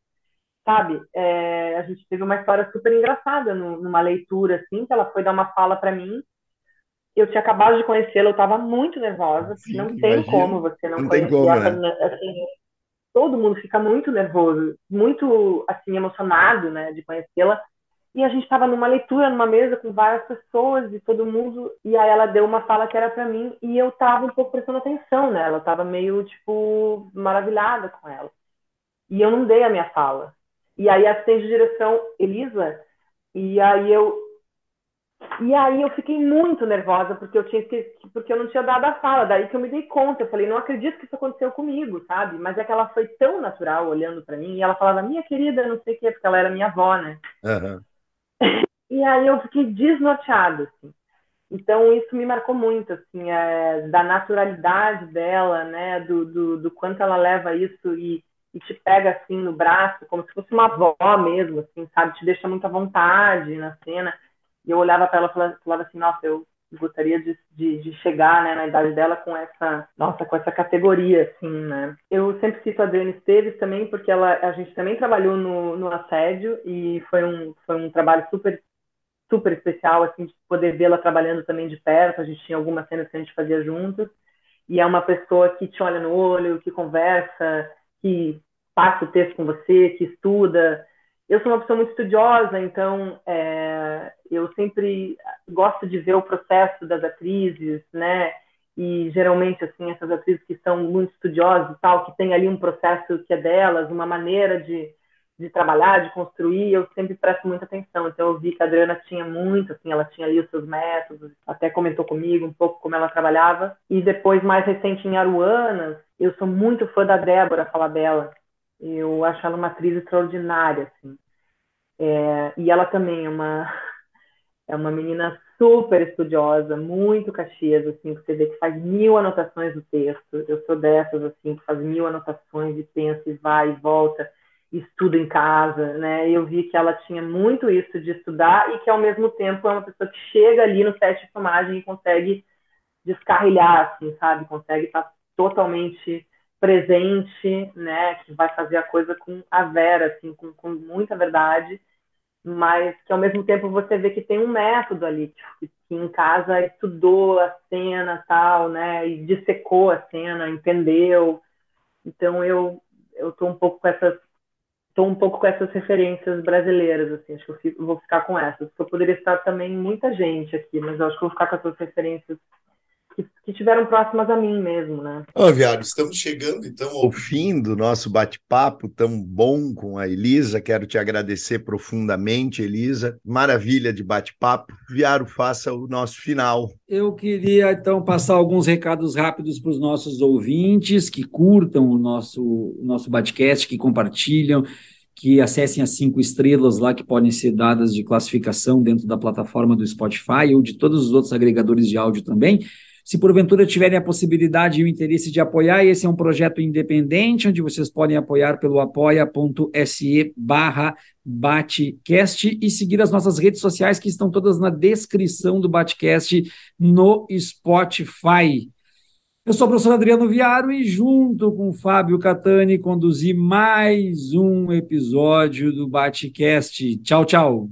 sabe? É, a gente teve uma história super engraçada no, numa leitura, assim, que ela foi dar uma fala para mim. Eu tinha acabado de conhecê-la, eu estava muito nervosa, Sim, não tem imagino. como você não, não conhecer. Tem como, né? assim, todo mundo fica muito nervoso, muito assim emocionado, né, de conhecê-la. E a gente estava numa leitura, numa mesa com várias pessoas e todo mundo. E aí ela deu uma fala que era para mim e eu estava um pouco prestando atenção nela. Eu estava meio tipo maravilhada com ela. E eu não dei a minha fala. E aí assistente de direção, Elisa, e aí eu E aí eu fiquei muito nervosa porque eu tinha porque eu não tinha dado a fala. Daí que eu me dei conta, eu falei, não acredito que isso aconteceu comigo, sabe? Mas é que ela foi tão natural olhando para mim e ela falava, minha querida, não sei o quê, porque ela era minha avó, né? Uhum. E aí eu fiquei desnorteada, assim. Então isso me marcou muito, assim, é, da naturalidade dela, né? Do, do, do quanto ela leva isso e, e te pega assim no braço, como se fosse uma avó mesmo, assim, sabe? Te deixa muita vontade na cena. E eu olhava para ela e falava, assim, nossa, eu gostaria de, de, de, chegar né, na idade dela com essa nossa com essa categoria assim né eu sempre cito a Adriana Esteves também porque ela a gente também trabalhou no, no assédio e foi um foi um trabalho super super especial assim de poder vê-la trabalhando também de perto a gente tinha algumas cenas que a gente fazia juntos e é uma pessoa que te olha no olho que conversa que passa o texto com você que estuda eu sou uma pessoa muito estudiosa, então é, eu sempre gosto de ver o processo das atrizes, né? E geralmente, assim, essas atrizes que são muito estudiosas e tal, que tem ali um processo que é delas, uma maneira de, de trabalhar, de construir, eu sempre presto muita atenção. Então, eu vi que a Adriana tinha muito, assim, ela tinha ali os seus métodos, até comentou comigo um pouco como ela trabalhava. E depois, mais recente, em Aruanas, eu sou muito fã da Débora Falabella, eu acho ela uma atriz extraordinária, assim. É, e ela também é uma é uma menina super estudiosa, muito caxias, assim, você vê que faz mil anotações do texto. Eu sou dessas, assim, que faz mil anotações e pensa e vai e volta, e estuda em casa, né? Eu vi que ela tinha muito isso de estudar e que, ao mesmo tempo, é uma pessoa que chega ali no set de filmagem e consegue descarrilhar, assim, sabe? Consegue estar totalmente presente, né, que vai fazer a coisa com a vera, assim, com, com muita verdade, mas que ao mesmo tempo você vê que tem um método ali, que, que em casa estudou a cena tal, né, e dissecou a cena, entendeu. Então eu eu tô um pouco com essas tô um pouco com essas referências brasileiras, assim, acho que eu fico, vou ficar com essas. Eu poderia estar também muita gente aqui, mas acho que vou ficar com essas referências que, que tiveram próximas a mim mesmo, né? Ó, oh, Viário, estamos chegando então ao fim do nosso bate-papo tão bom com a Elisa. Quero te agradecer profundamente, Elisa. Maravilha de bate-papo. Viário, faça o nosso final. Eu queria então passar alguns recados rápidos para os nossos ouvintes que curtam o nosso, o nosso bate-cast, que compartilham que acessem as cinco estrelas lá que podem ser dadas de classificação dentro da plataforma do Spotify ou de todos os outros agregadores de áudio também. Se porventura tiverem a possibilidade e o interesse de apoiar, esse é um projeto independente, onde vocês podem apoiar pelo apoia.se barra Batcast e seguir as nossas redes sociais que estão todas na descrição do Batcast no Spotify. Eu sou o professor Adriano Viaro e, junto com o Fábio Catani, conduzi mais um episódio do Batcast. Tchau, tchau.